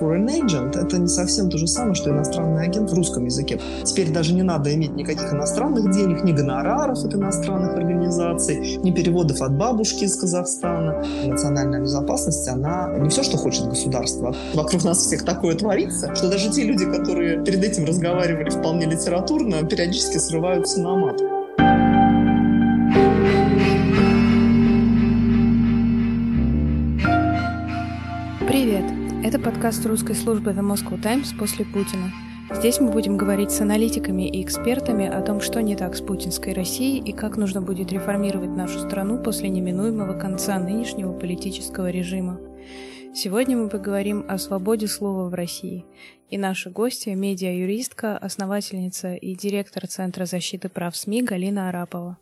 Foreign agent – это не совсем то же самое, что иностранный агент в русском языке. Теперь даже не надо иметь никаких иностранных денег, ни гонораров от иностранных организаций, ни переводов от бабушки из Казахстана. Национальная безопасность, она не все, что хочет государство. Вокруг нас всех такое творится, что даже те люди, которые перед этим разговаривали вполне литературно, периодически срываются на мат. Это подкаст русской службы The Moscow Times после Путина. Здесь мы будем говорить с аналитиками и экспертами о том, что не так с путинской Россией и как нужно будет реформировать нашу страну после неминуемого конца нынешнего политического режима. Сегодня мы поговорим о свободе слова в России. И наша гостья – медиа-юристка, основательница и директор Центра защиты прав СМИ Галина Арапова.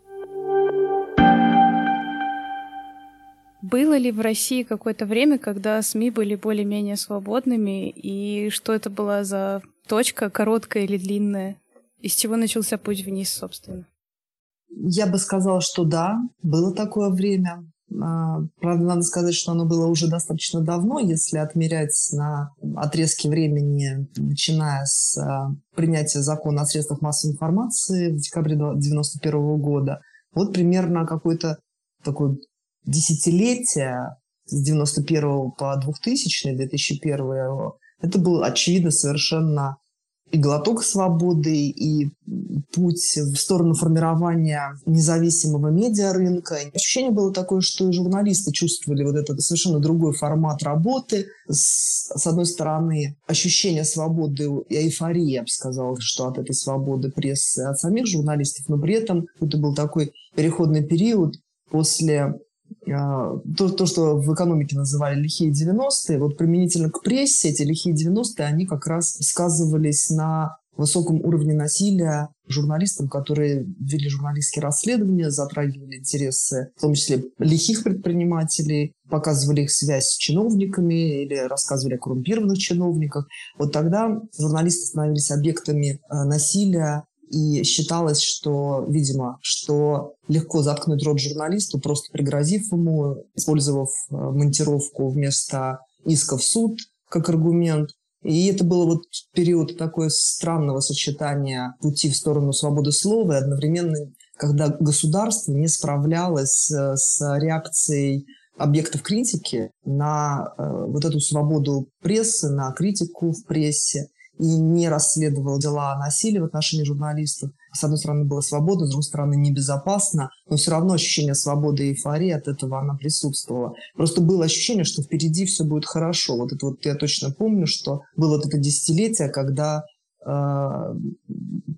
Было ли в России какое-то время, когда СМИ были более-менее свободными, и что это была за точка, короткая или длинная? Из чего начался путь вниз, собственно? Я бы сказала, что да, было такое время. А, правда, надо сказать, что оно было уже достаточно давно, если отмерять на отрезке времени, начиная с а, принятия закона о средствах массовой информации в декабре 1991 года. Вот примерно какой-то такой десятилетия с 91 по 2000 2001 это был очевидно совершенно и глоток свободы, и путь в сторону формирования независимого медиарынка. Ощущение было такое, что и журналисты чувствовали вот этот совершенно другой формат работы. С, с одной стороны, ощущение свободы и эйфории, я бы сказала, что от этой свободы прессы, от самих журналистов, но при этом это был такой переходный период после то, то, что в экономике называли лихие 90-е, вот применительно к прессе эти лихие 90-е, они как раз сказывались на высоком уровне насилия журналистам, которые вели журналистские расследования, затрагивали интересы, в том числе лихих предпринимателей, показывали их связь с чиновниками или рассказывали о коррумпированных чиновниках. Вот тогда журналисты становились объектами э, насилия и считалось, что, видимо, что легко заткнуть рот журналисту, просто пригрозив ему, использовав э, монтировку вместо иска в суд как аргумент. И это было вот период такое странного сочетания пути в сторону свободы слова и одновременно, когда государство не справлялось э, с реакцией объектов критики на э, вот эту свободу прессы, на критику в прессе и не расследовал дела о насилии в отношении журналистов. С одной стороны, было свободно, с другой стороны, небезопасно, но все равно ощущение свободы и эйфории от этого она присутствовала. Просто было ощущение, что впереди все будет хорошо. Вот это вот я точно помню, что было вот это десятилетие, когда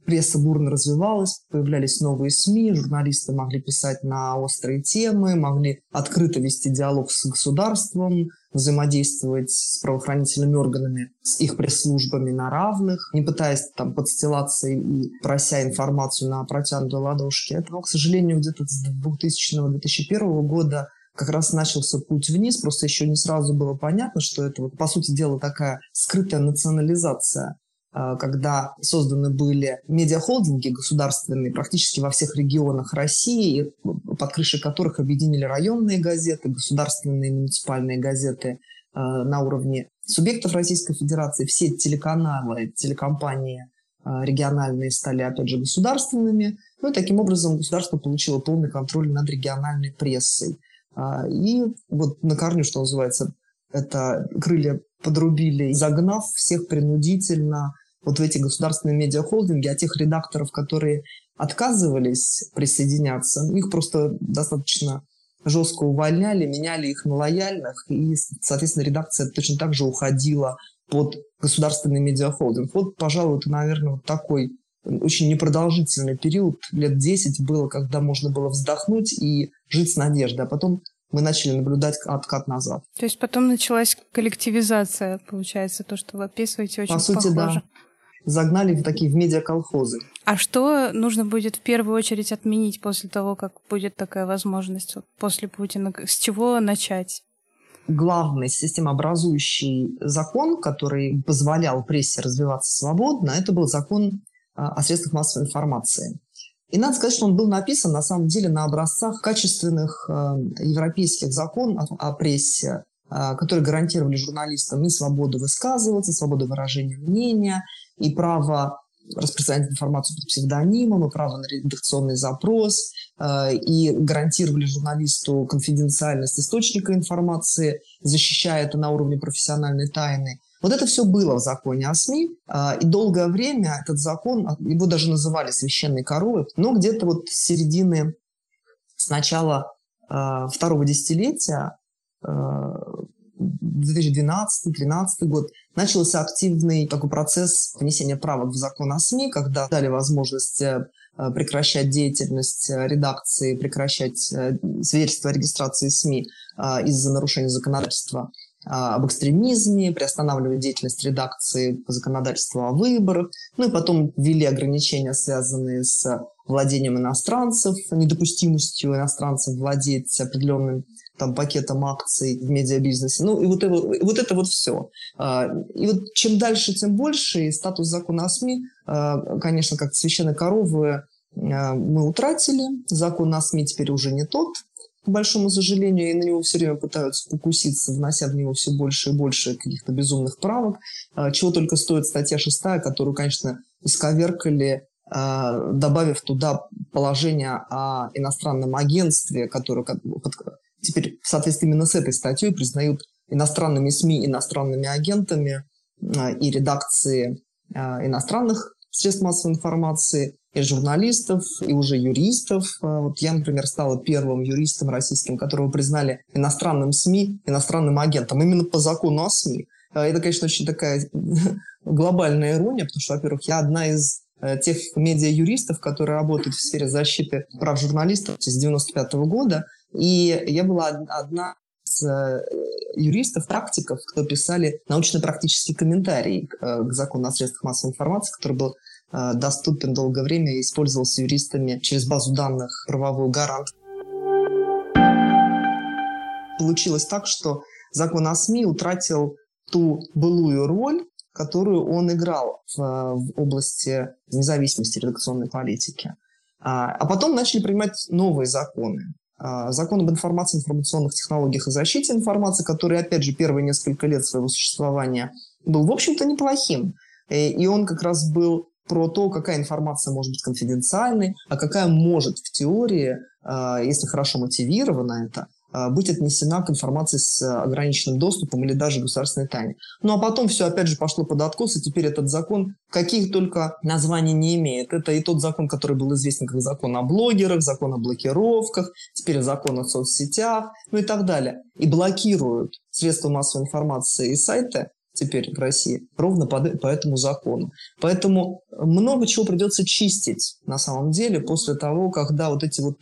пресса бурно развивалась, появлялись новые СМИ, журналисты могли писать на острые темы, могли открыто вести диалог с государством, взаимодействовать с правоохранительными органами, с их пресс-службами на равных, не пытаясь там подстилаться и прося информацию на протянутой ладошке. Это, к сожалению, где-то с 2000-2001 года как раз начался путь вниз, просто еще не сразу было понятно, что это, вот, по сути дела, такая скрытая национализация когда созданы были медиахолдинги государственные практически во всех регионах России, под крышей которых объединили районные газеты, государственные муниципальные газеты э, на уровне субъектов Российской Федерации, все телеканалы, телекомпании э, региональные стали, опять же, государственными. Ну и таким образом государство получило полный контроль над региональной прессой. И вот на корню, что называется, это крылья подрубили, загнав всех принудительно вот в эти государственные медиахолдинги, а тех редакторов, которые отказывались присоединяться, их просто достаточно жестко увольняли, меняли их на лояльных, и, соответственно, редакция точно так же уходила под государственный медиахолдинг. Вот, пожалуй, это, наверное, вот такой очень непродолжительный период, лет 10 было, когда можно было вздохнуть и жить с надеждой, а потом мы начали наблюдать откат назад. То есть потом началась коллективизация, получается, то, что вы описываете, очень По сути, похоже. да загнали в такие в медиаколхозы. А что нужно будет в первую очередь отменить после того, как будет такая возможность, вот после Путина? С чего начать? Главный системообразующий закон, который позволял прессе развиваться свободно, это был закон а, о средствах массовой информации. И надо сказать, что он был написан на самом деле на образцах качественных э, европейских законов о прессе которые гарантировали журналистам и свободу высказываться, свободу выражения мнения, и право распространять информацию под псевдонимом, и право на редакционный запрос, э, и гарантировали журналисту конфиденциальность источника информации, защищая это на уровне профессиональной тайны. Вот это все было в законе о СМИ, э, и долгое время этот закон, его даже называли священной коровой, но где-то вот с середины, с начала э, второго десятилетия 2012-2013 год начался активный такой процесс внесения правок в закон о СМИ, когда дали возможность э, прекращать деятельность э, редакции, прекращать э, свидетельство о регистрации СМИ из-за нарушения законодательства об экстремизме, приостанавливать деятельность редакции по законодательству о выборах. Ну и потом ввели ограничения, связанные с владением иностранцев, недопустимостью иностранцев владеть определенным там, пакетом акций в медиабизнесе. Ну, и вот, это, вот это вот все. А, и вот чем дальше, тем больше. И статус закона о СМИ, а, конечно, как священной коровы а, мы утратили. Закон о СМИ теперь уже не тот, по большому сожалению, и на него все время пытаются покуситься, внося в него все больше и больше каких-то безумных правок. Чего только стоит статья 6, которую, конечно, исковеркали добавив туда положение о иностранном агентстве, которое, теперь в соответствии именно с этой статьей признают иностранными СМИ иностранными агентами а, и редакции а, иностранных средств массовой информации, и журналистов, и уже юристов. А, вот я, например, стала первым юристом российским, которого признали иностранным СМИ, иностранным агентом, именно по закону о СМИ. Это, конечно, очень такая глобальная ирония, потому что, во-первых, я одна из э, тех медиа-юристов, которые работают в сфере защиты прав журналистов с 1995 года, и я была одна из э, юристов, практиков, кто писали научно-практический комментарий э, к закону о средствах массовой информации, который был э, доступен долгое время и использовался юристами через базу данных правовую гарант. Получилось так, что закон о СМИ утратил ту былую роль, которую он играл в, в области независимости редакционной политики. А, а потом начали принимать новые законы. А, закон об информации, информационных технологиях и защите информации, который, опять же, первые несколько лет своего существования был, в общем-то, неплохим. Э, и он как раз был про то, какая информация может быть конфиденциальной, а какая может в теории, а, если хорошо мотивирована это, а, быть отнесена к информации с ограниченным доступом или даже государственной тайне. Ну а потом все опять же пошло под откос, и теперь этот закон каких только названий не имеет. Это и тот закон, который был известен как закон о блогерах, закон о блокировках, теперь закон о соцсетях, ну и так далее. И блокируют средства массовой информации и сайты теперь в России, ровно по, по этому закону. Поэтому много чего придется чистить на самом деле после того, когда вот эти вот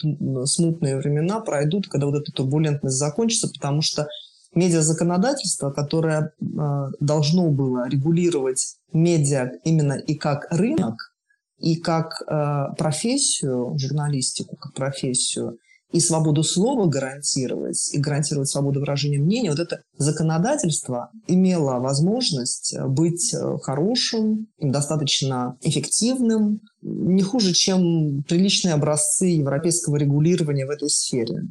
смутные времена пройдут, когда вот эта турбулентность закончится, потому что медиазаконодательство, которое э, должно было регулировать медиа именно и как рынок, и как э, профессию, журналистику как профессию, и свободу слова гарантировать, и гарантировать свободу выражения мнения, вот это законодательство имело возможность э, быть э, хорошим, достаточно эффективным, не хуже, чем приличные образцы европейского регулирования в этой сфере.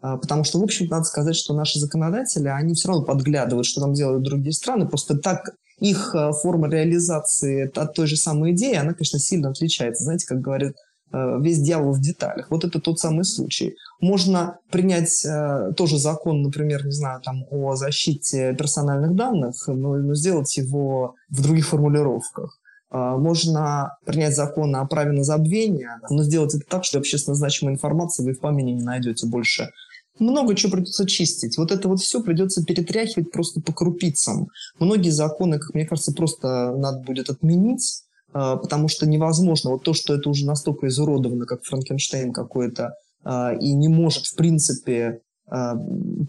А, потому что, в общем, надо сказать, что наши законодатели, они все равно подглядывают, что там делают другие страны. Просто так их э, форма реализации от той же самой идеи, она, конечно, сильно отличается. Знаете, как говорят весь дьявол в деталях. Вот это тот самый случай. Можно принять э, тоже закон, например, не знаю, там, о защите персональных данных, но, но сделать его в других формулировках. Э, можно принять закон о праве на забвение, но сделать это так, что общественно значимой информации вы в памяти не найдете больше. Много чего придется чистить. Вот это вот все придется перетряхивать просто по крупицам. Многие законы, как мне кажется, просто надо будет отменить, потому что невозможно. Вот то, что это уже настолько изуродовано, как Франкенштейн какой-то, а, и не может, в принципе, а,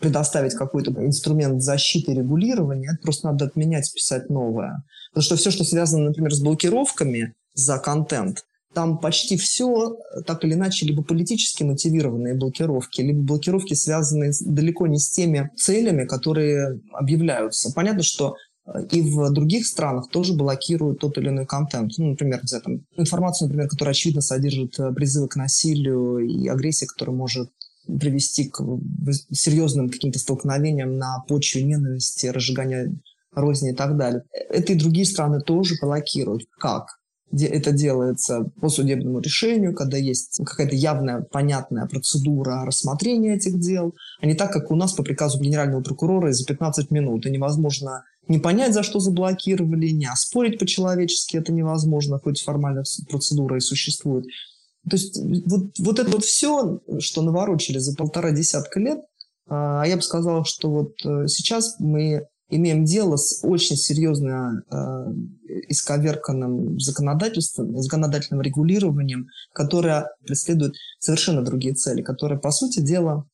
предоставить какой-то инструмент защиты и регулирования, это просто надо отменять, писать новое. Потому что все, что связано, например, с блокировками за контент, там почти все так или иначе либо политически мотивированные блокировки, либо блокировки, связанные далеко не с теми целями, которые объявляются. Понятно, что и в других странах тоже блокируют тот или иной контент. Ну, например, где там информацию, например, которая очевидно содержит э, призывы к насилию и агрессии, которая может привести к серьезным каким-то столкновениям на почве ненависти, разжигания розни и так далее. Это и другие страны тоже блокируют. Как? Это делается по судебному решению, когда есть какая-то явная, понятная процедура рассмотрения этих дел, а не так, как у нас по приказу генерального прокурора за 15 минут. И невозможно не понять, за что заблокировали, не оспорить по-человечески это невозможно, хоть формальная процедура и существует. То есть вот, вот это вот все, что наворочили за полтора десятка лет, а я бы сказала, что вот э, сейчас мы имеем дело с очень серьезно э, исковерканным законодательством, законодательным регулированием, которое преследует совершенно другие цели, которое, по сути дела,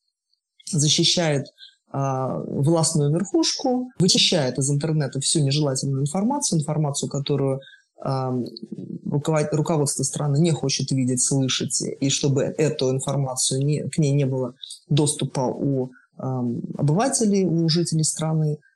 защищает э, властную верхушку, вычищает из интернета всю нежелательную информацию, информацию, которую э, руководство страны не хочет видеть, слышать, и чтобы эту информацию, не, к ней не было доступа у обывателей, у жителей страны, а,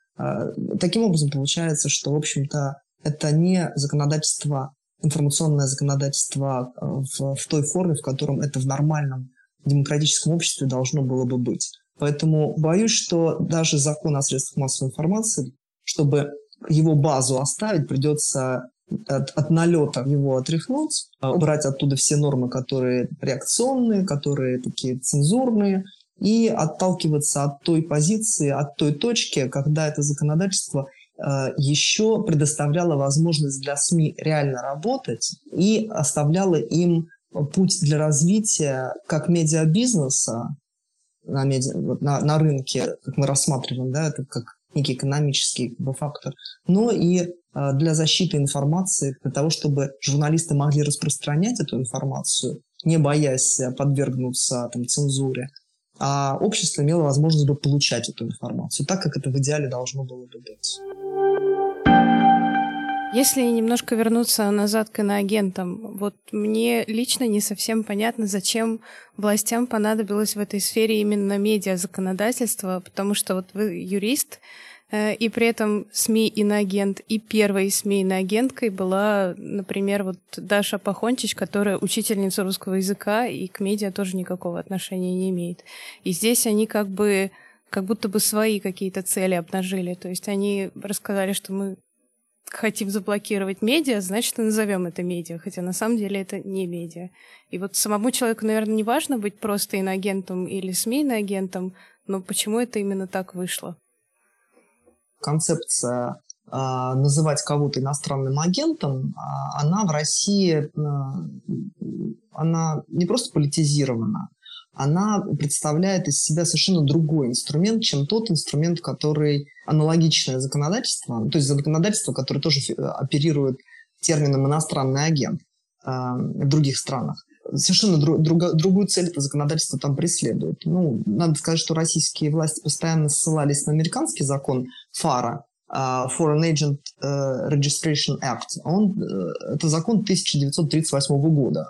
таким образом получается, что, в общем-то, это не законодательство, информационное законодательство а, в, в той форме, в котором это в нормальном демократическом обществе должно было бы быть. Поэтому боюсь, что даже закон о средствах массовой информации, чтобы его базу оставить, придется от, от налета его отряхнуть, убрать оттуда все нормы, которые реакционные, которые такие цензурные, и отталкиваться от той позиции, от той точки, когда это законодательство э, еще предоставляло возможность для СМИ реально работать и оставляло им путь для развития как медиабизнеса на, медиа, вот на, на рынке, как мы рассматриваем, да, это как некий экономический фактор, но и э, для защиты информации, для того, чтобы журналисты могли распространять эту информацию, не боясь подвергнуться там, цензуре, а общество имело возможность бы получать эту информацию, так как это в идеале должно было бы быть. Если немножко вернуться назад к иноагентам, вот мне лично не совсем понятно, зачем властям понадобилось в этой сфере именно медиа законодательство, потому что вот вы юрист, и при этом СМИ иноагент и первой СМИ иноагенткой была, например, вот Даша Пахончич, которая учительница русского языка и к медиа тоже никакого отношения не имеет. И здесь они как бы как будто бы свои какие-то цели обнажили. То есть они рассказали, что мы хотим заблокировать медиа, значит, и назовем это медиа, хотя на самом деле это не медиа. И вот самому человеку, наверное, не важно быть просто иноагентом или СМИ иноагентом, но почему это именно так вышло? Концепция а, называть кого-то иностранным агентом, а, она в России, а, она не просто политизирована, она представляет из себя совершенно другой инструмент, чем тот инструмент, который аналогичное законодательство, то есть законодательство, которое тоже оперирует термином «иностранный агент» в других странах совершенно друг, друг, другую цель это законодательство там преследует. Ну, надо сказать, что российские власти постоянно ссылались на американский закон ФАРа, uh, Foreign Agent uh, Registration Act. Он, uh, это закон 1938 года.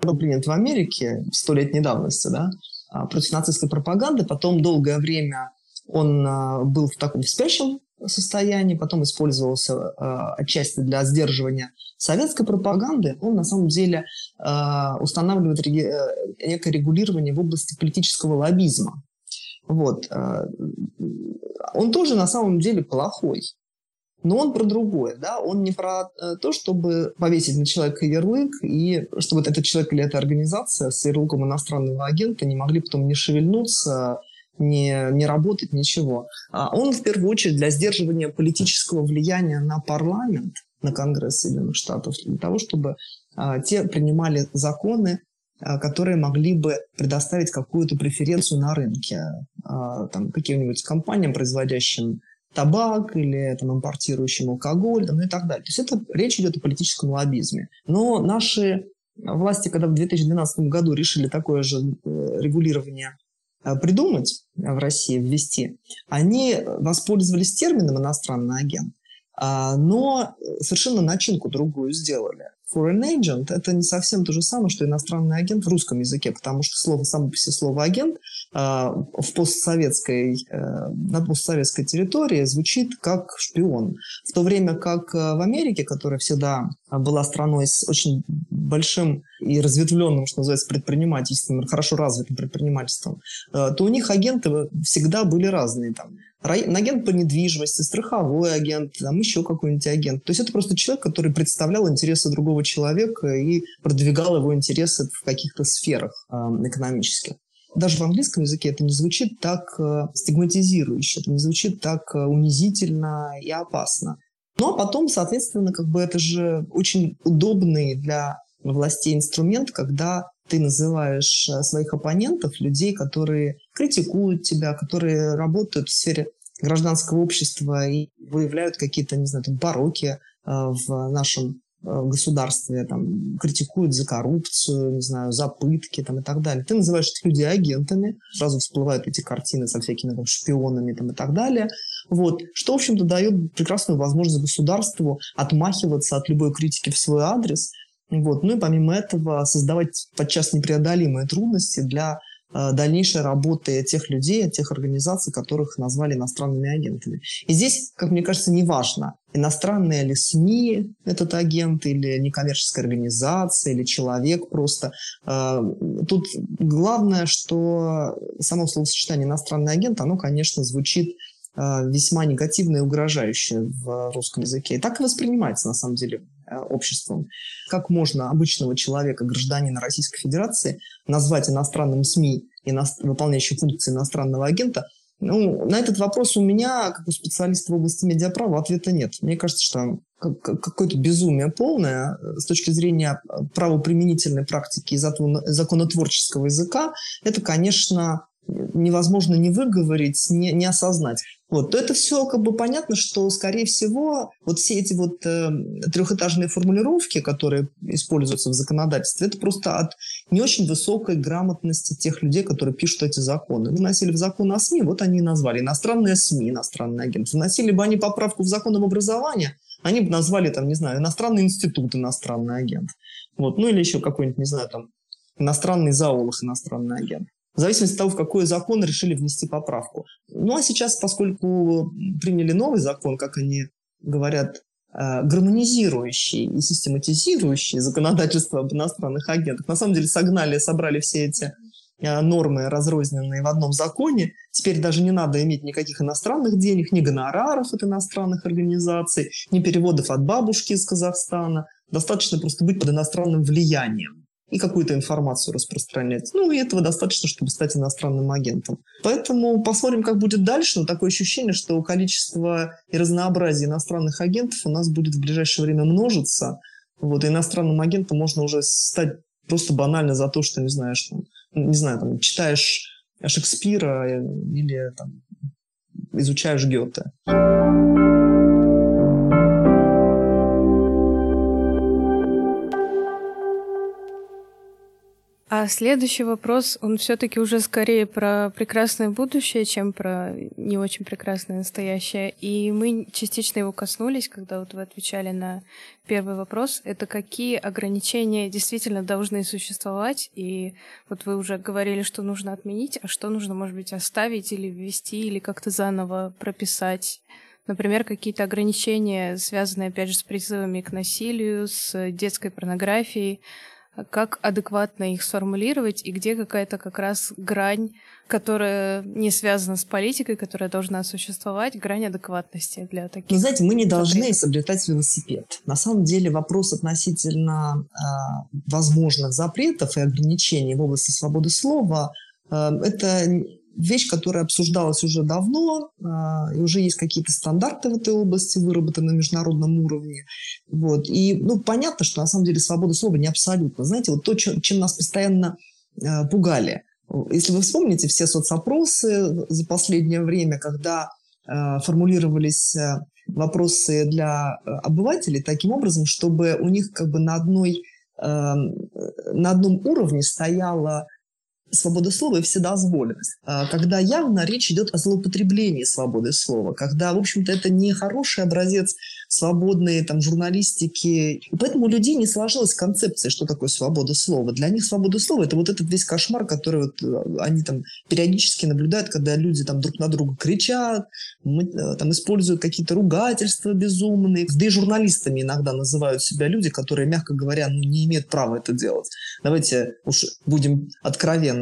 Был принят в Америке сто лет давности, да, против нацистской пропаганды. Потом долгое время он был в таком спящем состоянии, потом использовался э, отчасти для сдерживания советской пропаганды, он на самом деле э, устанавливает э, некое регулирование в области политического лоббизма. Вот. Он тоже на самом деле плохой. Но он про другое, да, он не про э, то, чтобы повесить на человека ярлык, и чтобы этот человек или эта организация с ярлыком иностранного агента не могли потом не шевельнуться, не, не работать, ничего. А он в первую очередь для сдерживания политического влияния на парламент, на Конгресс Соединенных Штатов, для того, чтобы а, те принимали законы, которые могли бы предоставить какую-то преференцию на рынке а, там, каким-нибудь компаниям, производящим табак или там, импортирующим алкоголь там, и так далее. То есть это речь идет о политическом лоббизме. Но наши власти, когда в 2012 году решили такое же э, регулирование Э, придумать в России, ввести, они воспользовались термином «иностранный агент», А, но совершенно начинку другую сделали. Foreign agent – это не совсем то же самое, что иностранный агент в русском языке, потому что слово само по себе слово агент а, в постсоветской, э, на постсоветской территории звучит как шпион. В то время как э, в Америке, которая всегда была страной с очень большим и разветвленным, что называется, предпринимательством, хорошо развитым предпринимательством, э, то у них агенты всегда были разные. Там, агент по недвижимости, страховой агент, там еще какой-нибудь агент. То есть это просто человек, который представлял интересы другого человека и продвигал его интересы в каких-то сферах э, экономических. Даже в английском языке это не звучит так э, стигматизирующе, это не звучит так э, унизительно и опасно. Ну а потом, соответственно, как бы это же очень удобный для властей инструмент, когда ты называешь э, своих оппонентов, людей, которые критикуют тебя, которые работают в сфере гражданского общества и выявляют какие-то, не знаю, там, пороки э, в нашем э, государстве, там, критикуют за коррупцию, не знаю, за пытки там, и так далее. Ты называешь этих людей агентами, сразу всплывают эти картины со всякими там, шпионами там, и так далее. Вот. Что, в общем-то, дает прекрасную возможность государству отмахиваться от любой критики в свой адрес. Вот. Ну и помимо этого создавать подчас непреодолимые трудности для дальнейшей работы тех людей, тех организаций, которых назвали иностранными агентами. И здесь, как мне кажется, не важно, иностранные ли СМИ этот агент, или некоммерческая организация, или человек просто. Э, тут главное, что само словосочетание «иностранный агент», оно, конечно, звучит э, весьма негативно и угрожающе в русском языке. И так и воспринимается, на самом деле, Э, обществом. Как можно обычного человека, гражданина Российской Федерации, назвать иностранным СМИ, ино... выполняющим функции иностранного агента? Ну, на этот вопрос у меня, как у специалиста в области медиаправа, ответа нет. Мне кажется, что какое-то безумие полное э, с точки зрения правоприменительной практики и законотворческого языка, это, конечно, невозможно не выговорить, не, не осознать. Вот, то это все как бы понятно, что, скорее всего, вот все эти вот э, трехэтажные формулировки, которые используются в законодательстве, это просто от не очень высокой грамотности тех людей, которые пишут эти законы. Выносили в закон о СМИ, вот они и назвали иностранные СМИ, иностранные агенты. Вносили бы они поправку в закон об образовании, они бы назвали, там, не знаю, иностранный институт, иностранный агент. Вот, ну или еще какой-нибудь, не знаю, там, иностранный зоолог, иностранный агент в зависимости от того, в какой закон решили внести поправку. Ну а сейчас, поскольку приняли новый закон, как они говорят, э, гармонизирующий и систематизирующий законодательство об иностранных агентах, на самом деле согнали, собрали все эти э, нормы, разрозненные в одном законе. Теперь даже не надо иметь никаких иностранных денег, ни гонораров от иностранных организаций, ни переводов от бабушки из Казахстана. Достаточно просто быть под иностранным влиянием и какую-то информацию распространять. Ну, и этого достаточно, чтобы стать иностранным агентом. Поэтому посмотрим, как будет дальше. Но такое ощущение, что количество и разнообразие иностранных агентов у нас будет в ближайшее время множиться. Вот, и иностранным агентом можно уже стать просто банально за то, что, не знаешь, там, не знаю, там, читаешь Шекспира э, или там, изучаешь Гёте. А следующий вопрос, он все-таки уже скорее про прекрасное будущее, чем про не очень прекрасное настоящее. И мы частично его коснулись, когда вот вы отвечали на первый вопрос. Это какие ограничения действительно должны существовать? И вот вы уже говорили, что нужно отменить, а что нужно, может быть, оставить или ввести, или как-то заново прописать? Например, какие-то ограничения, связанные, опять же, с призывами к насилию, с детской порнографией, как адекватно их сформулировать и где какая-то как раз грань, которая не связана с политикой, которая должна существовать, грань адекватности для таких. Ну, знаете, мы не должны изобретать велосипед. На самом деле вопрос относительно э, возможных запретов и ограничений в области свободы слова э, это вещь, которая обсуждалась уже давно, а, и уже есть какие-то стандарты в этой области, выработаны на международном уровне. Вот. И ну, понятно, что на самом деле свобода слова не абсолютно. Знаете, вот то, чем нас постоянно а, пугали. Если вы вспомните все соцопросы за последнее время, когда а, формулировались вопросы для обывателей таким образом, чтобы у них как бы на одной на одном уровне стояла свобода слова и вседозволенность. А, когда явно речь идет о злоупотреблении свободы слова, когда, в общем-то, это не хороший образец свободной там, журналистики. И поэтому у людей не сложилась концепция, что такое свобода слова. Для них свобода слова – это вот этот весь кошмар, который вот э, они там периодически наблюдают, когда люди там друг на друга кричат, э, там используют какие-то ругательства безумные. Да и журналистами иногда называют себя люди, которые, мягко говоря, ну, не имеют права это делать. Давайте уж будем откровенны.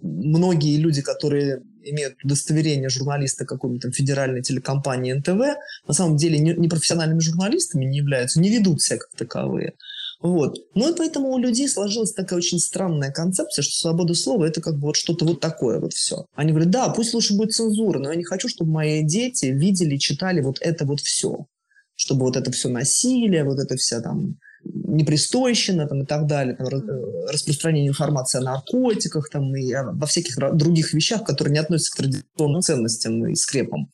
Многие люди, которые имеют удостоверение журналиста какой-нибудь федеральной телекомпании НТВ, на самом деле не профессиональными журналистами не являются, не ведут себя как таковые. Вот. Ну и поэтому у людей сложилась такая очень странная концепция, что свобода слова – это как бы вот что-то вот такое вот все. Они говорят, да, пусть лучше будет цензура, но я не хочу, чтобы мои дети видели, читали вот это вот все. Чтобы вот это все насилие, вот это вся там непристойщина там, и так далее, там, э, распространение информации о наркотиках там, и во всяких других вещах, которые не относятся к традиционным ценностям и скрепам.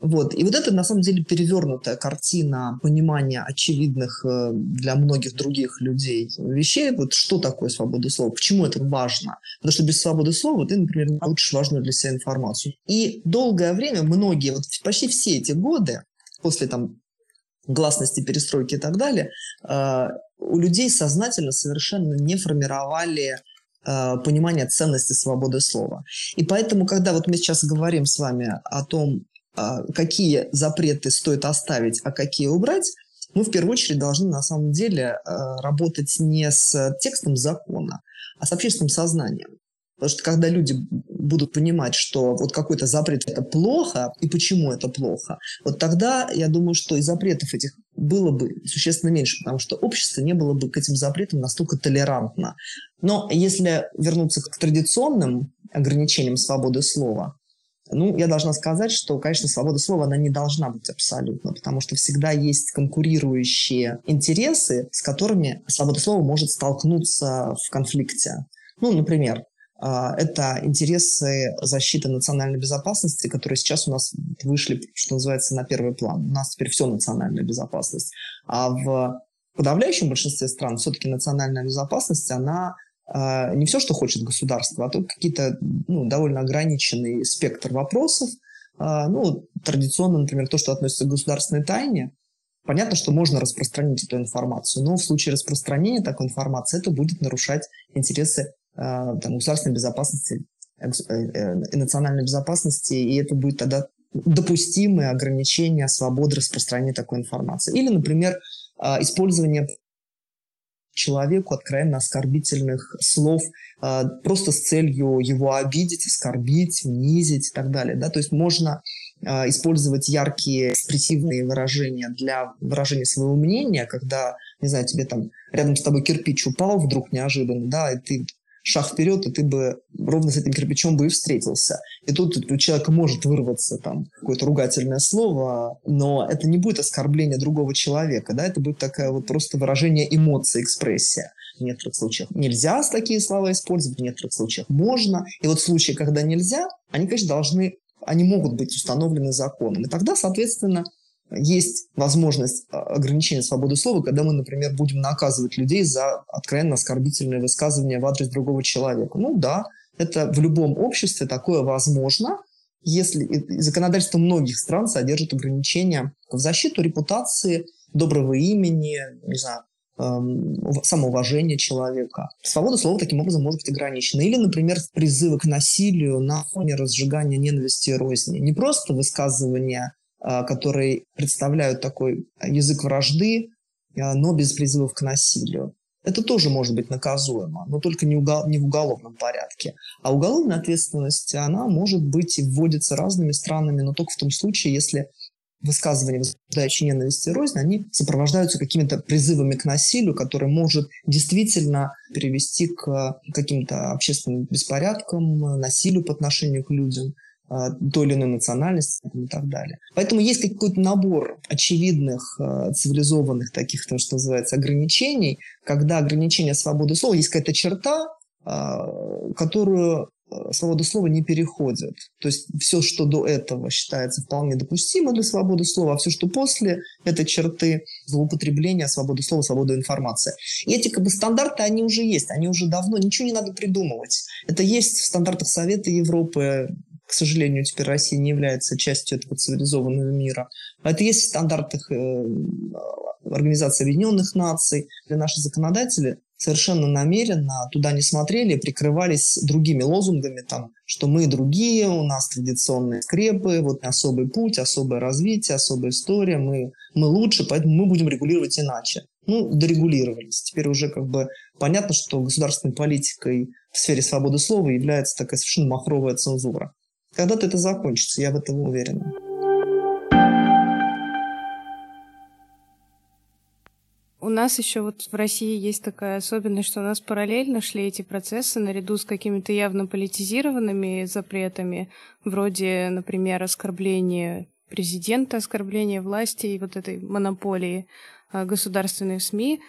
Вот. И вот это, на самом деле, перевернутая картина понимания очевидных э, для многих других людей вещей. Вот что такое свобода слова? Почему это важно? Потому что без свободы слова ты, например, не получишь важную для себя информацию. И долгое время многие, вот почти все эти годы, после там гласности, перестройки и так далее, э, у людей сознательно совершенно не формировали э, понимание ценности свободы слова. И поэтому, когда вот мы сейчас говорим с вами о том, э, какие запреты стоит оставить, а какие убрать, мы в первую очередь должны на самом деле работать не с текстом закона, а с общественным сознанием. Потому что когда люди будут понимать, что вот какой-то запрет это плохо, и почему это плохо, вот тогда я думаю, что и запретов этих было бы существенно меньше, потому что общество не было бы к этим запретам настолько толерантно. Но если вернуться к традиционным ограничениям свободы слова, ну, я должна сказать, что, конечно, свобода слова, она не должна быть абсолютно, потому что всегда есть конкурирующие интересы, с которыми свобода слова может столкнуться в конфликте. Ну, например, это интересы защиты национальной безопасности, которые сейчас у нас вышли, что называется, на первый план. У нас теперь все национальная безопасность. А в подавляющем большинстве стран все-таки национальная безопасность, она э, не все, что хочет государство, а только какие-то ну, довольно ограниченный спектр вопросов. Э, ну, традиционно, например, то, что относится к государственной тайне, Понятно, что можно распространить эту информацию, но в случае распространения такой информации это будет нарушать интересы там, государственной безопасности э, э, и национальной безопасности, и это будет тогда допустимые ограничения свободы распространения такой информации. Или, например, использование человеку откровенно оскорбительных слов просто с целью его обидеть, оскорбить, унизить и так далее. Да? То есть можно использовать яркие экспрессивные выражения для выражения своего мнения, когда, не знаю, тебе там рядом с тобой кирпич упал вдруг неожиданно, да, и ты шаг вперед, и ты бы ровно с этим кирпичом бы и встретился. И тут у человека может вырваться там какое-то ругательное слово, но это не будет оскорбление другого человека, да, это будет такая вот просто выражение эмоций, экспрессия. В некоторых случаях нельзя такие слова использовать, в некоторых случаях можно. И вот в случае, когда нельзя, они, конечно, должны, они могут быть установлены законом. И тогда, соответственно, есть возможность а, ограничения свободы слова, когда мы, например, будем наказывать людей за откровенно оскорбительные высказывания в адрес другого человека. Ну да, это в любом обществе такое возможно, если законодательство многих стран содержит ограничения в защиту репутации, доброго имени, не знаю, эм, самоуважения человека. Свобода слова таким образом может быть ограничена. Или, например, призывы к насилию на фоне разжигания ненависти и розни. Не просто высказывание которые представляют такой язык вражды, а, но без призывов к насилию. Это тоже может быть наказуемо, но только не, угол, не в уголовном порядке. А уголовная ответственность, она может быть и вводится разными странами, но только в том случае, если высказывания, возбуждающие ненависть и рознь, они сопровождаются какими-то призывами к насилию, который может действительно привести к каким-то общественным беспорядкам, насилию по отношению к людям. А, той или иной национальности и так далее. Поэтому есть какой-то набор очевидных а, цивилизованных таких, то, что называется, ограничений, когда ограничение свободы слова, есть какая-то черта, а, которую э, свобода слова не переходит. То есть все, что до этого считается вполне допустимо для свободы слова, а все, что после этой черты злоупотребления свободы слова, свободы информации. И эти как бы, стандарты, они уже есть, они уже давно, ничего не надо придумывать. Это есть в стандартах Совета Европы, к сожалению, теперь Россия не является частью этого цивилизованного мира. Это есть в стандартах э, Организации Объединенных Наций. Для наших законодателей совершенно намеренно туда не смотрели, прикрывались другими лозунгами, там, что мы другие, у нас традиционные скрепы, вот особый путь, особое развитие, особая история, мы, мы лучше, поэтому мы будем регулировать иначе. Ну, дорегулировались. Теперь уже как бы понятно, что государственной политикой в сфере свободы слова является такая совершенно махровая цензура. Когда-то это закончится, я в этом уверена. У нас еще вот в России есть такая особенность, что у нас параллельно шли эти процессы наряду с какими-то явно политизированными запретами, вроде, например, оскорбления президента, оскорбления власти и вот этой монополии а, государственных СМИ,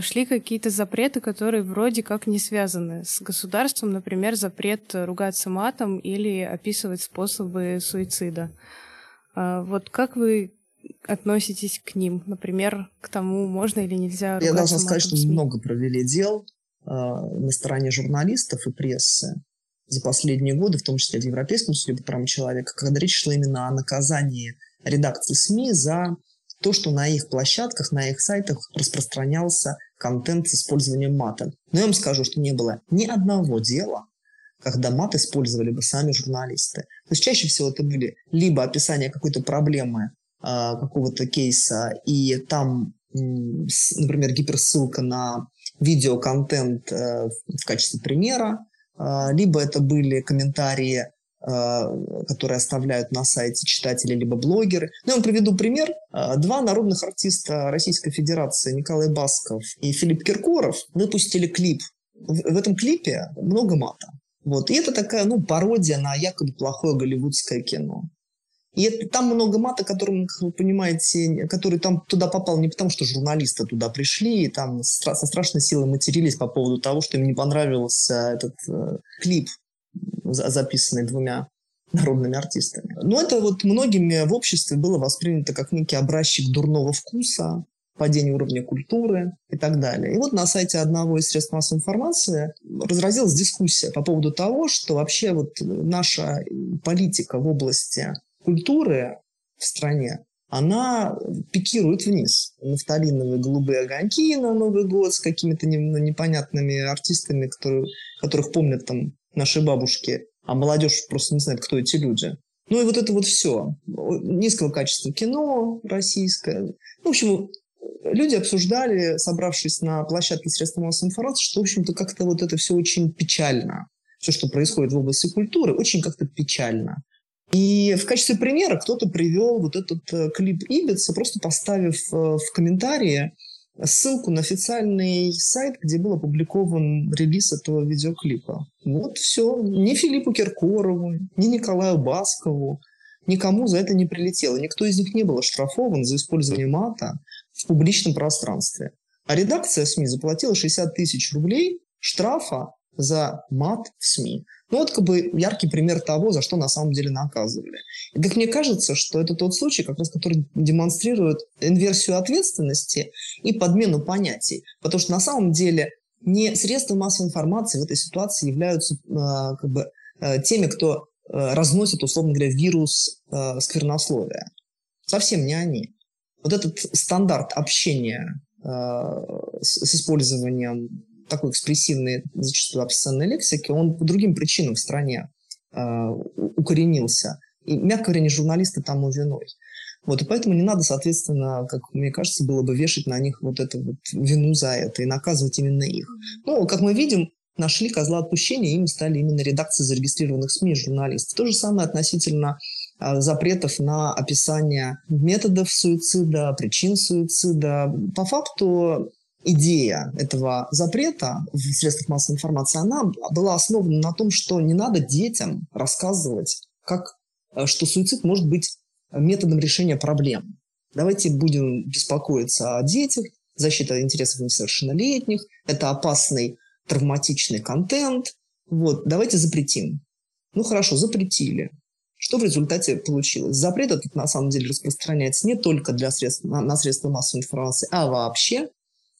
шли какие-то запреты, которые вроде как не связаны с государством, например, запрет ругаться матом или описывать способы суицида. А, вот как вы относитесь к ним? Например, к тому, можно или нельзя Я должна сказать, что СМИ? много провели дел э, на стороне журналистов и прессы за последние годы, в том числе в Европейском суде по правам человека, когда речь шла именно о наказании редакции СМИ за то, что на их площадках, на их сайтах распространялся контент с использованием мата. Но я вам скажу, что не было ни одного дела, когда мат использовали бы сами журналисты. То есть чаще всего это были либо описание какой-то проблемы а, какого-то кейса, и там, например, гиперссылка на видеоконтент э, в качестве примера, а, либо это были комментарии, которые оставляют на сайте читатели, либо блогеры. Ну, я вам приведу пример. Два народных артиста Российской Федерации, Николай Басков и Филипп Киркоров, выпустили клип. В этом клипе много мата. Вот. И это такая, ну, пародия на якобы плохое голливудское кино. И это, там много мата, которым, как вы понимаете, который там туда попал не потому, что журналисты туда пришли и там со страшной силой матерились по поводу того, что им не понравился этот э, клип, записанный двумя народными артистами. Но это вот многими в обществе было воспринято как некий образчик дурного вкуса, падение уровня культуры и так далее. И вот на сайте одного из средств массовой информации разразилась дискуссия по поводу того, что вообще вот наша политика в области культуры в стране, она пикирует вниз. Нафталиновые голубые огоньки на Новый год с какими-то непонятными артистами, которые, которых помнят там наши бабушки, а молодежь просто не знает, кто эти люди. Ну и вот это вот все. Низкого качества кино российское. Ну, в общем, люди обсуждали, собравшись на площадке средств массовой информации, что, в общем-то, как-то вот это все очень печально. Все, что происходит в области культуры, очень как-то печально. И в качестве примера кто-то привел вот этот э, клип Ибица, просто поставив э, в комментарии ссылку на официальный сайт, где был опубликован релиз этого видеоклипа. Вот все. Ни Филиппу Киркорову, ни Николаю Баскову, никому за это не прилетело. Никто из них не был оштрафован за использование мата в публичном пространстве. А редакция СМИ заплатила 60 тысяч рублей штрафа за мат в СМИ. Ну вот как бы яркий пример того, за что на самом деле наказывали. И как мне кажется, что это тот случай, как раз который демонстрирует инверсию ответственности и подмену понятий. Потому что на самом деле не средства массовой информации в этой ситуации являются э, как бы э, теми, кто э, разносит, условно говоря, вирус э, сквернословия. Совсем не они. Вот этот стандарт общения э, с, с использованием такой экспрессивной, зачастую обсценной лексики, он по другим причинам в стране э, укоренился. И, мягко говоря, не журналисты тому виной. Вот, и поэтому не надо, соответственно, как мне кажется, было бы вешать на них вот эту вот вину за это и наказывать именно их. Ну, как мы видим, нашли козла отпущения, ими стали именно редакции зарегистрированных СМИ журналистов. То же самое относительно э, запретов на описание методов суицида, причин суицида. По факту идея этого запрета в средствах массовой информации, она была основана на том, что не надо детям рассказывать, как, э, что суицид может быть методом решения проблем. Давайте будем беспокоиться о детях, защита интересов несовершеннолетних, это опасный травматичный контент, Вот, давайте запретим. Ну хорошо, запретили. Что в результате получилось? Запрет этот на самом деле распространяется не только для средств, на, на средства массовой информации, а вообще.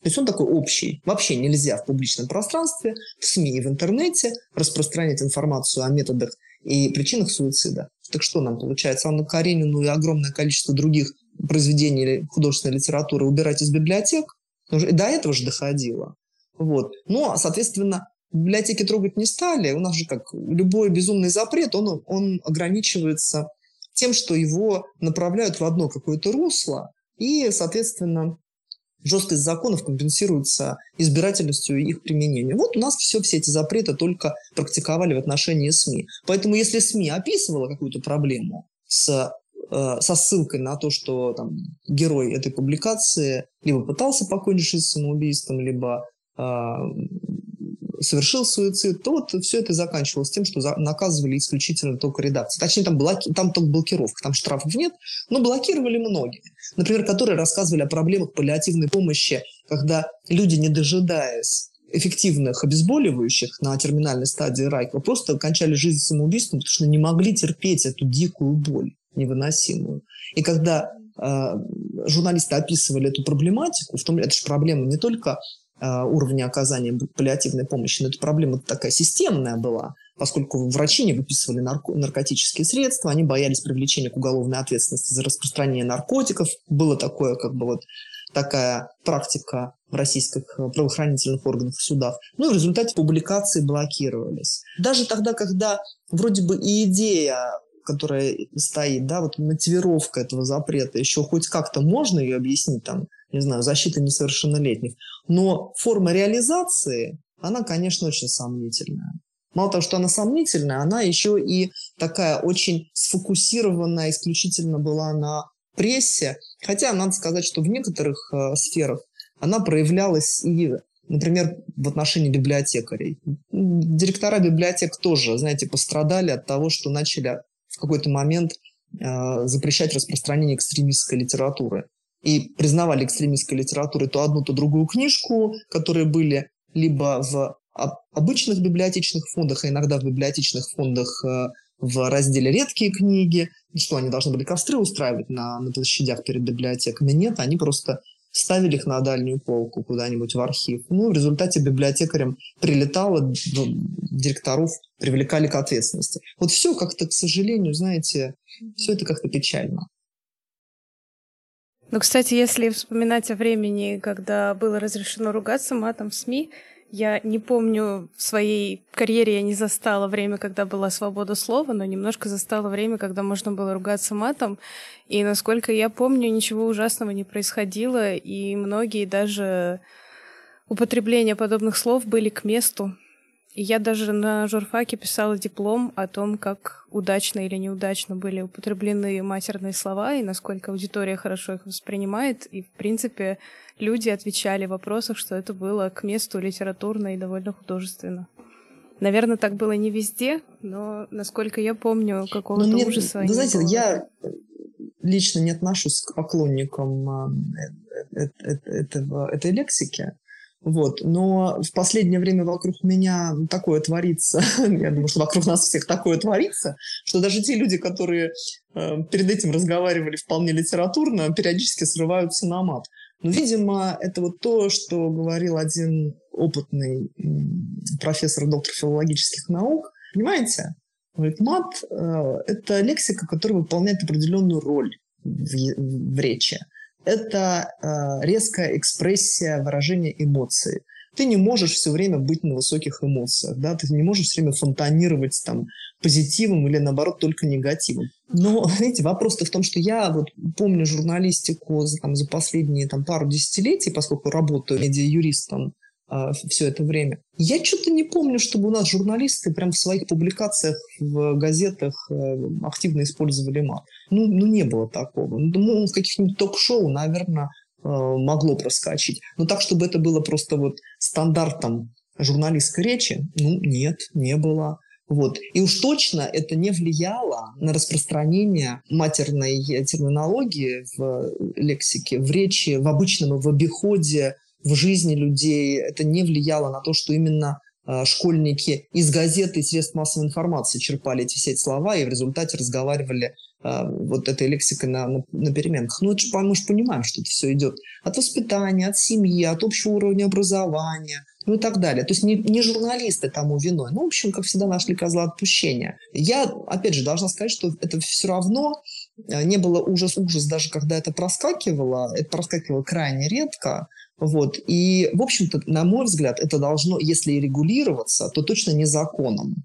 То есть он такой общий. Вообще нельзя в публичном пространстве, в СМИ и в интернете распространять информацию о методах и причинах суицида. Так что нам получается? Анну Каренину и огромное количество других произведений художественной литературы убирать из библиотек? И до этого же доходило. Вот. Ну, а, соответственно, библиотеки трогать не стали. У нас же как любой безумный запрет, он, он ограничивается тем, что его направляют в одно какое-то русло, и, соответственно, жесткость законов компенсируется избирательностью их применения. Вот у нас все, все эти запреты только практиковали в отношении СМИ. Поэтому если СМИ описывала какую-то проблему с, э, со ссылкой на то, что там, герой этой публикации либо пытался покончить жизнь самоубийством, либо э, совершил суицид, то вот все это заканчивалось тем, что за, наказывали исключительно только редакции. Точнее, там, блоки, там только блокировка, там штрафов нет, но блокировали многие. Например, которые рассказывали о проблемах паллиативной помощи, когда люди, не дожидаясь эффективных обезболивающих на терминальной стадии рака, просто кончали жизнь самоубийством, потому что не могли терпеть эту дикую боль невыносимую. И когда э, журналисты описывали эту проблематику, в том, это же проблема не только уровня оказания паллиативной помощи. Но эта проблема такая системная была, поскольку врачи не выписывали нарко- наркотические средства, они боялись привлечения к уголовной ответственности за распространение наркотиков. Было такое, как бы вот такая практика в российских э, правоохранительных органах и судах. Ну и в результате публикации блокировались. Даже тогда, когда вроде бы и идея которая стоит, да, вот мотивировка этого запрета, еще хоть как-то можно ее объяснить, там, не знаю, защита несовершеннолетних. Но форма реализации, она, конечно, очень сомнительная. Мало того, что она сомнительная, она еще и такая очень сфокусированная исключительно была на прессе. Хотя надо сказать, что в некоторых э, сферах она проявлялась и, например, в отношении библиотекарей. Директора библиотек тоже, знаете, пострадали от того, что начали в какой-то момент э, запрещать распространение экстремистской литературы и признавали экстремистской литературой то одну, то другую книжку, которые были либо в обычных библиотечных фондах, а иногда в библиотечных фондах э, в разделе «Редкие книги», что они должны были костры устраивать на, на площадях перед библиотеками. Нет, они просто ставили их на дальнюю полку куда-нибудь в архив. Ну, в результате библиотекарям прилетало, директоров привлекали к ответственности. Вот все как-то, к сожалению, знаете, все это как-то печально. Ну, кстати, если вспоминать о времени, когда было разрешено ругаться матом в СМИ, я не помню, в своей карьере я не застала время, когда была свобода слова, но немножко застала время, когда можно было ругаться матом. И, насколько я помню, ничего ужасного не происходило, и многие даже употребления подобных слов были к месту. Я даже на журфаке писала диплом о том, как удачно или неудачно были употреблены матерные слова и насколько аудитория хорошо их воспринимает. И, в принципе, люди отвечали в вопросах, что это было к месту литературно и довольно художественно. Наверное, так было не везде, но, насколько я помню, какого-то ну, ужаса... Вы знаете, было. я лично не отношусь к поклонникам э, э, э, этого, этой лексики. Вот. Но в последнее время вокруг меня такое творится, я думаю, что вокруг нас всех такое творится, что даже те люди, которые э, перед этим разговаривали вполне литературно, периодически срываются на мат. Но, видимо, это вот то, что говорил один опытный профессор, доктор филологических наук. Понимаете? Говорит, мат э, – это лексика, которая выполняет определенную роль в, в речи это э, резкая экспрессия выражения эмоций. Ты не можешь все время быть на высоких эмоциях, да, ты не можешь все время фонтанировать там позитивом или наоборот только негативом. Но, знаете, вопрос-то в том, что я вот помню журналистику за, там, за последние там, пару десятилетий, поскольку работаю медиа-юристом, а, все это время. Я что-то не помню, чтобы у нас журналисты прям в своих публикациях в газетах э, активно использовали мат. Ну, ну не было такого. Ну, в каких-нибудь ток-шоу, наверное, э, могло проскочить. Но так, чтобы это было просто вот стандартом журналистской речи, ну, нет, не было. Вот. И уж точно это не влияло на распространение матерной терминологии в лексике, в речи, в обычном в обиходе в жизни людей, это не влияло на то, что именно э, э, школьники из газеты и средств массовой информации черпали эти все эти слова и в результате разговаривали э, вот этой лексикой на, на, на переменах. Ну, это же, мы же понимаем, что это все идет от воспитания, от семьи, от общего уровня образования, ну и так далее. То есть не, не журналисты тому виной. Ну, в общем, как всегда, нашли козла отпущения. Я, опять же, должна сказать, что это все равно э, не было ужас-ужас, даже когда это проскакивало. Это проскакивало крайне редко. Вот. И, в общем-то, на мой взгляд, это должно, если и регулироваться, то точно не законом,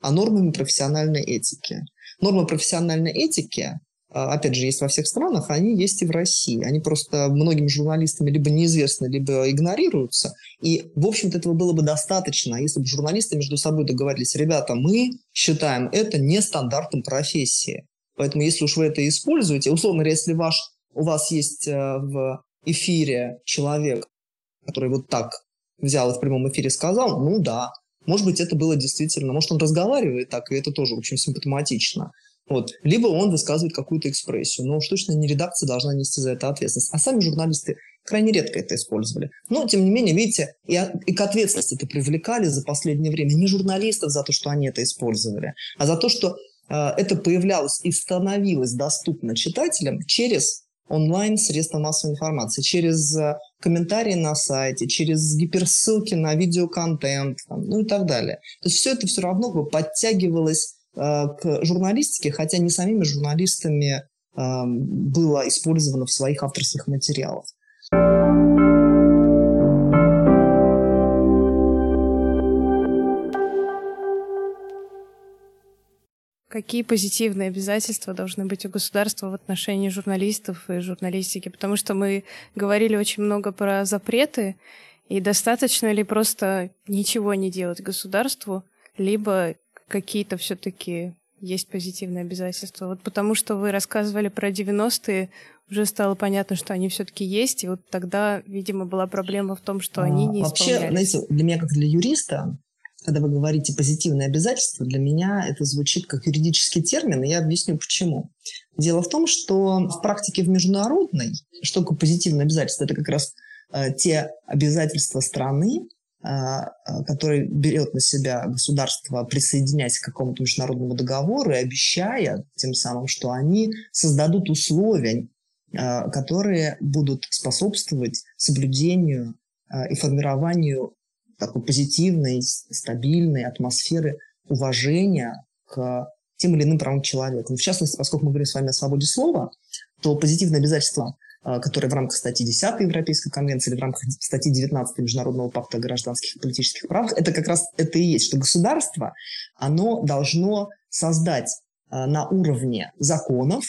а нормами профессиональной этики. Нормы профессиональной этики а, опять же, есть во всех странах, они есть и в России. Они просто многими журналистами либо неизвестны, либо игнорируются. И, в общем-то, этого было бы достаточно, если бы журналисты между собой договорились, ребята, мы считаем это нестандартом профессии. Поэтому, если уж вы это используете, условно говоря, если ваш, у вас есть э, в эфире человек, который вот так взял и в прямом эфире сказал, ну да, может быть, это было действительно, может, он разговаривает так, и это тоже очень симптоматично. Вот. Либо он высказывает какую-то экспрессию. Но уж точно не редакция должна нести за это ответственность. А сами журналисты крайне редко это использовали. Но, тем не менее, видите, и, и к ответственности это привлекали за последнее время не журналистов за то, что они это использовали, а за то, что э, это появлялось и становилось доступно читателям через онлайн средства массовой информации, через э, комментарии на сайте, через гиперссылки на видеоконтент, там, ну и так далее. То есть все это все равно бы подтягивалось Э, к журналистике, хотя не самими журналистами эм, было использовано в своих авторских материалах. Какие позитивные обязательства должны быть у государства в отношении журналистов и журналистики? Потому что мы говорили очень много про запреты, и достаточно ли просто ничего не делать государству, либо какие-то все-таки есть позитивные обязательства. Вот потому что вы рассказывали про 90-е, уже стало понятно, что они все-таки есть, и вот тогда, видимо, была проблема в том, что они не а, Вообще, знаете, для меня как для юриста, когда вы говорите позитивные обязательства, для меня это звучит как юридический термин, и я объясню почему. Дело в том, что в практике в международной, что такое позитивное обязательство, это как раз э, те обязательства страны, а, а, который берет на себя государство, присоединяясь к какому-то международному договору и обещая тем самым, что они создадут условия, а, которые будут способствовать соблюдению и формированию такой позитивной, стабильной атмосферы уважения к тем или иным правам человека. В частности, поскольку мы говорим с вами о свободе слова, то позитивное обязательство а, которые в рамках статьи 10 Европейской конвенции или в рамках статьи 19 Международного пакта о гражданских и политических правах, это как раз это и есть, что государство, оно должно создать а, на уровне законов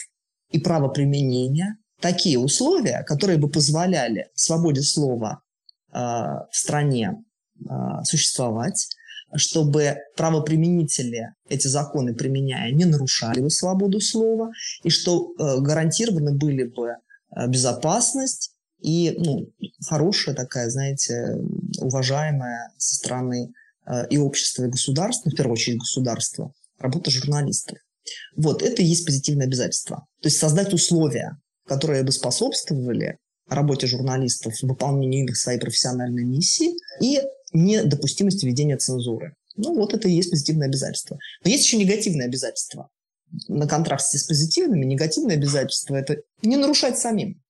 и правоприменения такие условия, которые бы позволяли свободе слова а, в стране существовать, чтобы правоприменители эти законы применяя не нарушали бы свободу слова, и что э, гарантированы были бы Э, безопасность и ну, хорошая такая, знаете, уважаемая со стороны э, и общества, и государства, в первую очередь государства, работа журналистов. Вот, это и есть позитивное обязательство. То есть создать условия, которые бы способствовали работе журналистов, выполнению их своей профессиональной миссии и недопустимости ведения цензуры. Ну, вот это и есть позитивное обязательство. Но есть еще негативное обязательство на контрасте с позитивными, негативные обязательства – это не нарушать самим.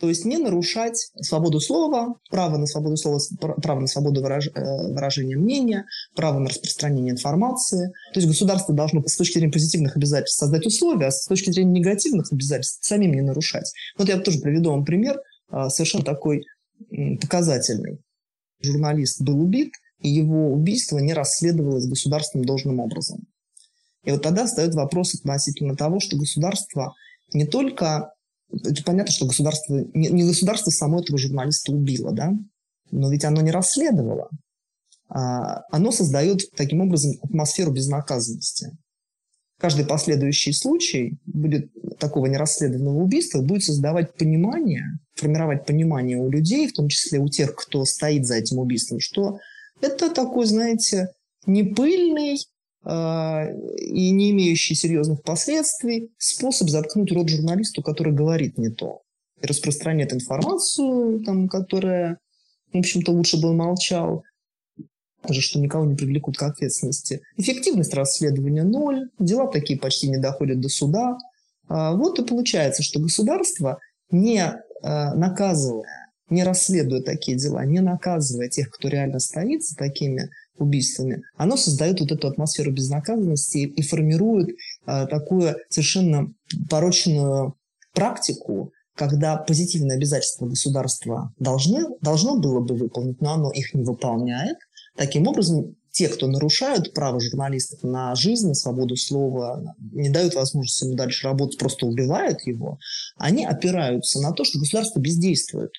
То есть не нарушать свободу слова, право на свободу слова, право на свободу выраж, э, выражения мнения, право на распространение информации. То есть государство должно с точки зрения позитивных обязательств создать условия, а с точки зрения негативных обязательств самим не нарушать. Вот я тоже приведу вам пример, а, совершенно такой показательный. Журналист был убит, и его убийство не расследовалось государственным должным образом. И вот тогда встает вопрос относительно того, что государство не только... Это понятно, что государство... Не государство само этого журналиста убило, да? Но ведь оно не расследовало. А оно создает таким образом атмосферу безнаказанности. Каждый последующий случай будет такого нерасследованного убийства будет создавать понимание, формировать понимание у людей, в том числе у тех, кто стоит за этим убийством, что это такой, знаете, не пыльный, а, и не имеющий серьезных последствий способ заткнуть рот журналисту, который говорит не то. И распространяет информацию, там, которая, в общем-то, лучше бы молчал. Же, что никого не привлекут к ответственности. Эффективность расследования ноль, дела такие почти не доходят до суда. А, вот и получается, что государство, не а, наказывая, не расследуя такие дела, не наказывая тех, кто реально стоит за такими убийствами, оно создает вот эту атмосферу безнаказанности и формирует а, такую совершенно порочную практику, когда позитивные обязательства государства должны, должно было бы выполнить, но оно их не выполняет. Таким образом, те, кто нарушают право журналистов на жизнь, на свободу слова, не дают возможности ему дальше работать, просто убивают его, они опираются на то, что государство бездействует.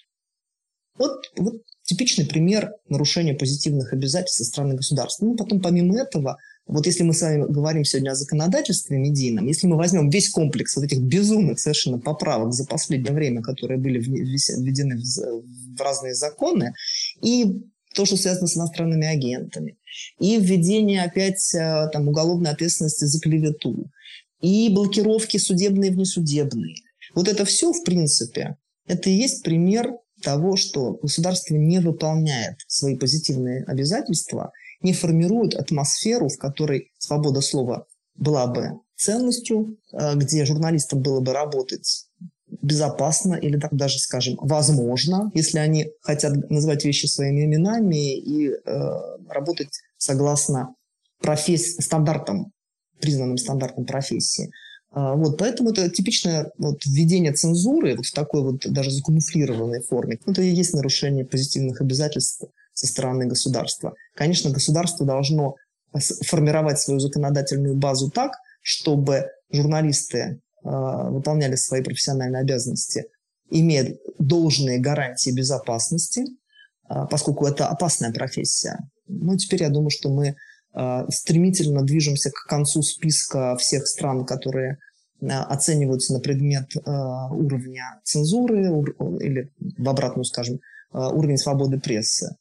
Вот, вот типичный пример нарушения позитивных обязательств со стороны государства. Ну, потом, помимо этого, вот если мы с вами говорим сегодня о законодательстве медийном, если мы возьмем весь комплекс вот этих безумных совершенно поправок за последнее время, которые были введены в разные законы, и то, что связано с иностранными агентами, и введение опять э, там, уголовной ответственности за клевету, и блокировки судебные и внесудебные. Вот это все, в принципе, это и есть пример того, что государство не выполняет свои позитивные обязательства – не формируют атмосферу, в которой свобода слова была бы ценностью, э, где журналистам было бы работать безопасно или так даже, скажем, возможно, если они хотят называть вещи своими именами и э, работать согласно профессии, стандартам, признанным стандартам профессии. Э, вот, поэтому это типичное вот, введение цензуры вот в такой вот даже закамуфлированной форме. Это и есть нарушение позитивных обязательств со стороны государства. Конечно, государство должно формировать свою законодательную базу так, чтобы журналисты э, выполняли свои профессиональные обязанности, имея должные гарантии безопасности, э, поскольку это опасная профессия. Ну, теперь я думаю, что мы э, стремительно движемся к концу списка всех стран, которые оцениваются на предмет уровня цензуры или, в обратную, скажем, уровень свободы прессы.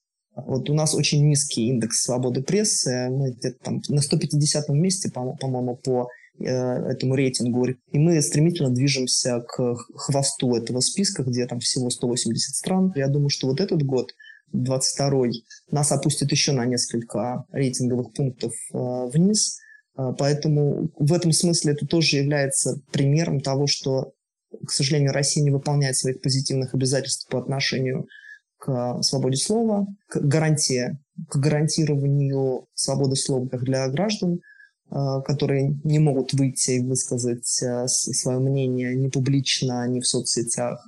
Вот у нас очень низкий индекс свободы прессы, мы где-то там на 150 месте, по-моему, по этому рейтингу, и мы стремительно движемся к хвосту этого списка, где там всего 180 стран. Я думаю, что вот этот год, 22-й, нас опустит еще на несколько рейтинговых пунктов э, вниз, э, поэтому в этом смысле это тоже является примером того, что, к сожалению, Россия не выполняет своих позитивных обязательств по отношению к свободе слова, к гарантии, к гарантированию свободы слова как для граждан, э, которые не могут выйти и высказать э, свое мнение ни публично, ни в соцсетях,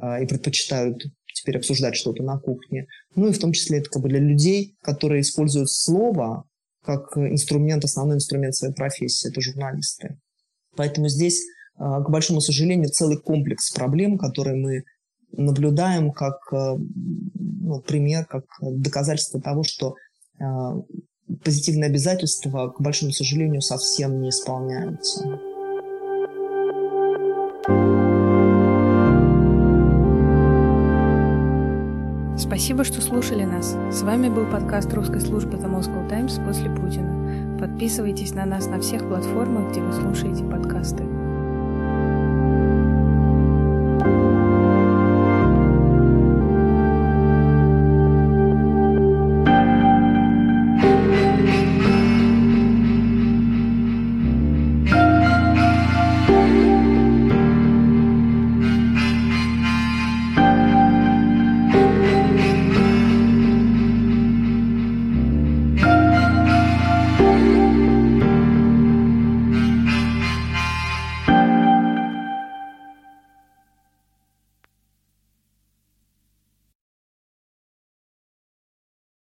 э, и предпочитают теперь обсуждать что-то на кухне. Ну и в том числе это как бы для людей, которые используют слово как инструмент, основной инструмент своей профессии, это журналисты. Поэтому здесь, к большому сожалению, целый комплекс проблем, которые мы наблюдаем как э, ну, пример, как доказательство того, что э, позитивные обязательства, к большому сожалению, совсем не исполняются. Спасибо, что слушали нас. С вами был подкаст русской службы The Moscow Times после Путина. Подписывайтесь на нас на всех платформах, где вы слушаете подкасты.